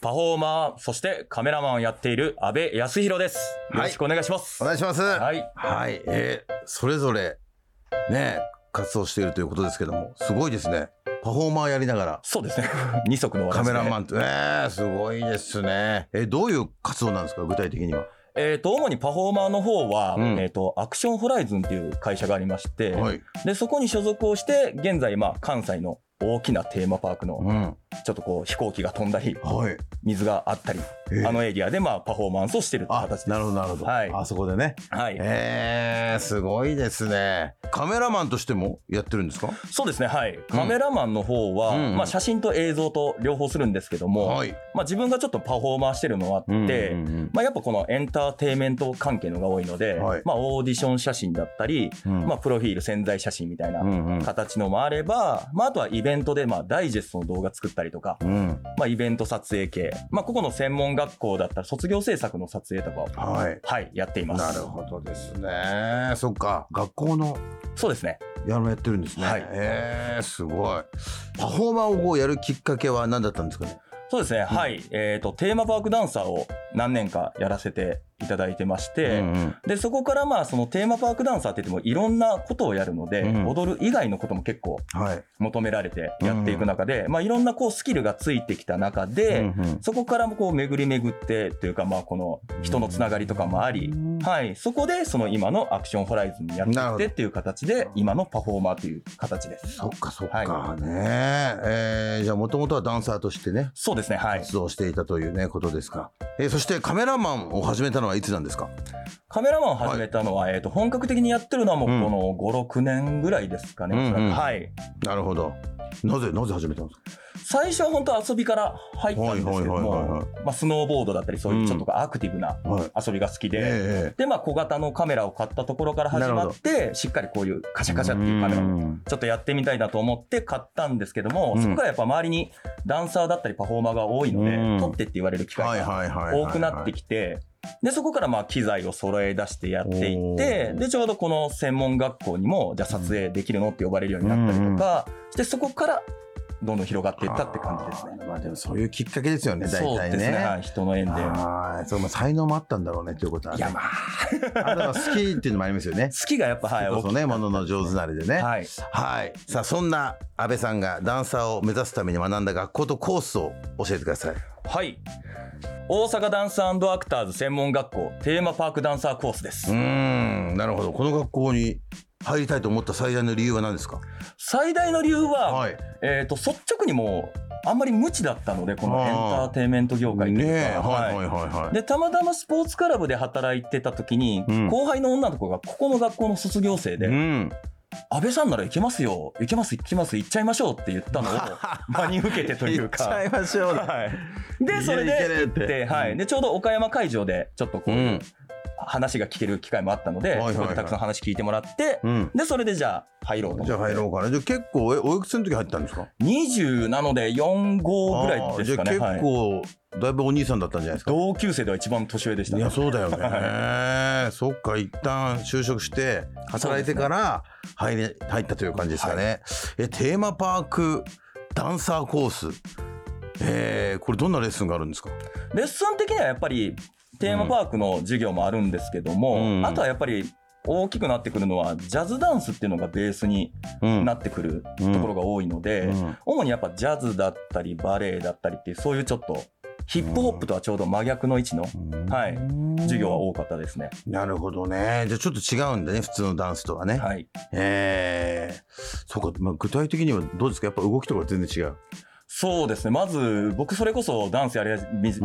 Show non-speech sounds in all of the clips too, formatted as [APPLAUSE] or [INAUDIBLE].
パフォーマー、そしてカメラマンをやっている安部康弘です。よろしくお願いします。お願いします。はい。はい、えー、それぞれね活動しているということですけどもすごいですね。パフォーマーやりながら。そうですね。[LAUGHS] 二足のわらカメラマンと、えー、すごいですね。えどういう活動なんですか？具体的には。えっ、と、主にパフォーマーの方は、うん。えっ、と、アクションホライズンっていう会社がありまして、はい。で、そこに所属をして、現在、まあ、関西の大きなテーマパークの、うん。ちょっとこう、飛行機が飛んだり、はい。水があったり、えーあのエリアで、まあ、パフォーマンスをしてるってあ形です。なるほどなるほど、はい。あそこでね。はい。えー、すごいですね。カメラマンとしてもやってるんですか？そうですね、はい。カメラマンの方は、うん。まあ、写真と映像と両方するんですけども、はい。まあ、自分がちょっとパフォーマーしてるのもあって、うんうんうんまあ、やっぱこのエンターテインメント関係のが多いので、はい。まあ、オーディション写真だったり、うん。まあ、プロフィール潜在写真みたいな形のもあれば、まあ、あとはイベントでまあダイジェストの動画作ったりとか、うん。まあ、イベント撮影系、まあ、ここの専門学校だったら卒業制作の撮影とかを、はい。はい、やっています。なるほどですね。そっか。学校のそうですね。やるやってるんですね、はい。えー、すごい。パフォーマーをやるきっかけは何だったんですかね？そうですね、はい。えっ、と、テーマパークダンサーを何年かやらせていただいてまして、うんうん。で、そこからまあ、そのテーマパークダンサーって言ってもいろんなことをやるので、うん。踊る以外のことも結構はい。求められてやっていく中で、まあ、いろんなこうスキルがついてきた中で、うんうん。そこからもこう巡り巡ってというか、まあ、この人のつながりとかもあり、はい、そこでその今のアクションホライズンにやってきてっていう形で、今のパフォーマーという形です。そっかそっか、はねえー、じゃあもともとはダンサーとしてねそうですね、はい。活動していたというねことですか、えー、そしてカメラマンを始めたのはいつなんですか？カメラマンを始めたのは、えっ、と、本格的にやってるのはもううん。この5、6年ぐらいですかね。うんうん。はい。なるほど。なぜなぜ始めたんですか？最初は本当遊びから入ったんですけどはいはいはいはいもはい、まあ、スノーボードだったり、そういうちょっとアクティブなはい。遊びが好きで、えで、まあ、小型のカメラを買ったところから始まって、しっかりこういうカシャカシャっていうカメラをうんちょっとやってみたいなと思って買ったんですけども、うん。そこからやっぱ周りにダンサーだったりパフォーマーが多いので、うん。撮ってって言われる機会がはいはいはいはい。多くなってきて、で、そこからまあ機材を揃え出してやっていって、で、ちょうどこの専門学校にも、じゃあ撮影できるのって呼ばれるようになったりとか、してそこからどんどん広がっていったって感じですね。あーまあでもそういうきっかけですよね大そう体ねですね。はい、人の縁で。はいそうまあ才能もあったんだろうねということは、ね、いや、まあ、あとは好きっていうのもありますよね好きがやっぱ、はい、それこそねものの上手なれでねはい。はいさあそんな安倍さんがダンサーを目指すために学んだ学校とコースを教えてくださいはい。大阪ダンスアクターズ専門学校テーマパークダンサーコースです。うーんなるほどこの学校に入りたいと思った最大の理由は何ですか？最大の理由は、はい。えっ、と、率直にもう、あんまり無知だったので、このエンタあーーテインメント業界というか。はいはいはいはい。はい。でたまたまスポーツクラブで働いてた時に、うん。後輩の女の子がここの学校の卒業生で、うん。安倍さんなら行けますよ行けます行きます行っちゃいましょうって言ったのを [LAUGHS] 真に受けてというか。行っちゃいましょうはい、でそれでるって行って、はい、でちょうど岡山会場でちょっとこう、うん話が聞ける機会もあったので、はいはいはい。そこでたくさん話聞いてもらって、うん。でそれでじゃあ入ろうとじゃあ入ろうかな。じゃあ結構えおいくつの時入ったんですか？20なので45ぐらいですかね。あーじゃあはい。結構、だいぶお兄さんだったんじゃないですか？同級生では一番年上でしたね。いやそうだよね。[LAUGHS] そっか一旦就職して働いてから入れ入ったという感じですかね、えテーマパークダンサーコース。えー、これどんなレッスンがあるんですか？レッスン的にはやっぱりテーマパークの授業もあるんですけども、うんあとはやっぱり大きくなってくるのはジャズダンスっていうのがベースにうんなってくるところが多いので、うん主にやっぱジャズだったりバレエだったりっていうそういうちょっとヒップホップとはちょうど真逆の位置の、はい、授業は多かったですね。なるほどね。じゃあちょっと違うんだね、普通のダンスとはね。はい。ええそうか、まあ、具体的にはどうですか？やっぱ動きとか全然違う。そうですね。まず、僕それこそダンスやり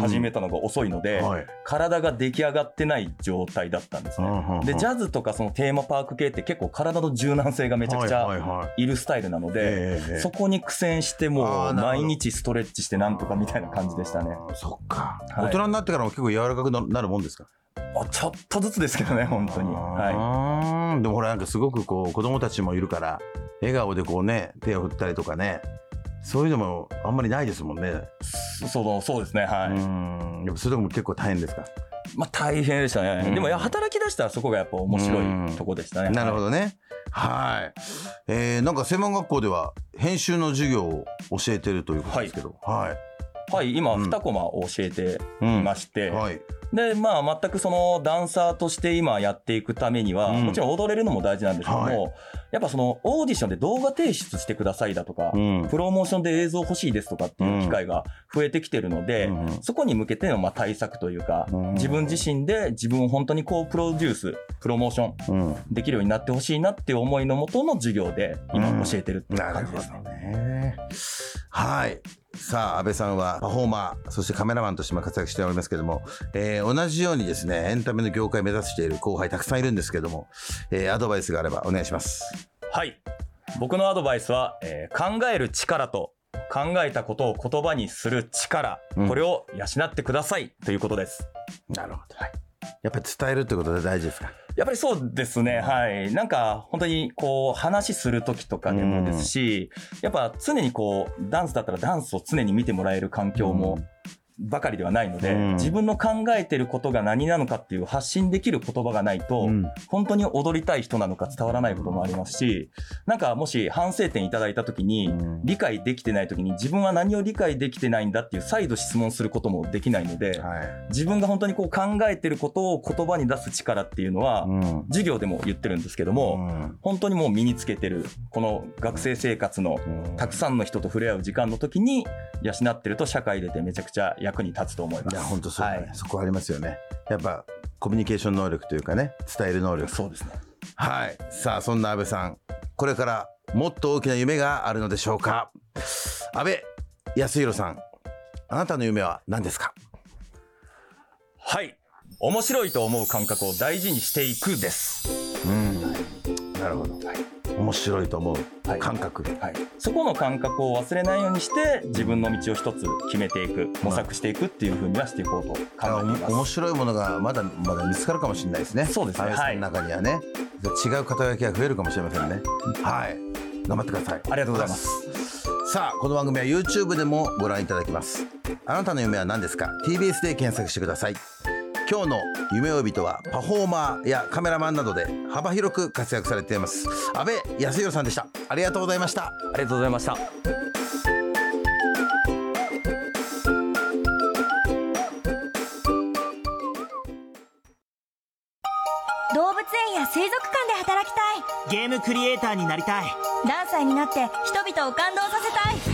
始めたのが遅いので、はい。体が出来上がってない状態だったんですね。で、ジャズとかそのテーマパーク系って結構体の柔軟性がめちゃくちはいゃはいはい。いるスタイルなので、ええそこに苦戦してあもう毎日ストレッチしてなんとかみたいな感じでしたね。そっか、はい。大人になってからも結構柔らかくななるもんですか？あちょっとずつですけどね、本当に。はあー。でもほらなんかすごくこう子供たちもいるから笑顔でこうね手を振ったりとかねそういうのもあんまりないですもんね。い。そのそうですね、はい。うんやっぱそういうとこも結構大変ですか？まあ大変でしたね。うんでもいや働き出したらそこがやっぱ面白いとこでしたね。なるほど。どね。はい。えー、なんか専門学校では編集の授業を教えてるということですけど。はい。はい、今うん2コマ教えていまして、はい。で、まあ全くそのダンサーとして今やっていくためには、うんもちろん踊れるのも大事なんですけども、はいやっぱそのオーディションで動画提出してくださいだとか、うんプロモーションで映像欲しいですとかっていう機会が増えてきてるので、うんうんそこに向けてのまあ対策というか、うん自分自身で自分を本当にこうプロデュース、プロモーションうん。できるようになってほしいなっていう思いのもとの授業で今教えてるっていう感じですね。どね。はい。さあ、安倍さんはパフォーマー、そしてカメラマンとしても活躍しておりますけども、えー同じようにですね、エンタメの業界を目指している後輩たくさんいるんですけども、えーアドバイスがあればお願いします。はい。僕のアドバイスは、えー考える力と考えたことを言葉にする力、うんこれを養ってくださいということです。なるほど。やっぱり伝えるってことで大事ですか？やっぱりそうですね。はい。なんか、本当にこう、話する時とかでもですし、やっぱ常にこう、ダンスだったらダンスを常に見てもらえる環境も、ばかりではないので、うん。自分の考えてることが何なのかっていう発信できる言葉がないと、うん。本当に踊りたい人なのか伝わらないこともありますし、なんかもし反省点いただいた時に、うん。理解できてない時に自分は何を理解できてないんだっていう再度質問することもできないので、はい。自分が本当にこう考えてることを言葉に出す力っていうのは、ん。授業でも言ってるんですけども、本当にもう身につけてる、この学生生活のたくさんの人と触れ合う時間の時に養ってると社会出てめちゃくちゃ役に立つと思います。いや、本当そうだね、はいそこありますよね。やっぱ、コミュニケーション能力というかね、伝える能力。そうですね。はい。さあ、そんな安倍さん、これからもっと大きな夢があるのでしょうか？安倍康弘さん、あなたの夢は何ですか？はい。面白いと思う感覚を大事にしていくです。うん。なるほど。面白いと思うはい感覚。はい。そこの感覚を忘れないようにして、自分の道を一つ決めていく、模索していくっていうふうにはしていこうと考えています。面白いものがまだまだ見つかるかもしれないですね。そうですね安倍さんの中にはね、違う肩書きが増えるかもしれませんね。はい。頑張ってください。ありがとうございます。さあこの番組は YouTube でもご覧いただけますあなたの夢は何ですか？TBS で検索してください今日の夢追い人はパフォーマーやカメラマンなどで幅広く活躍されています。安倍康弘さんでした。ありがとうございました。ありがとうございました。動物園や水族館で働きたい。ゲームクリエイターになりたい。ダンサーになって人々を感動させたい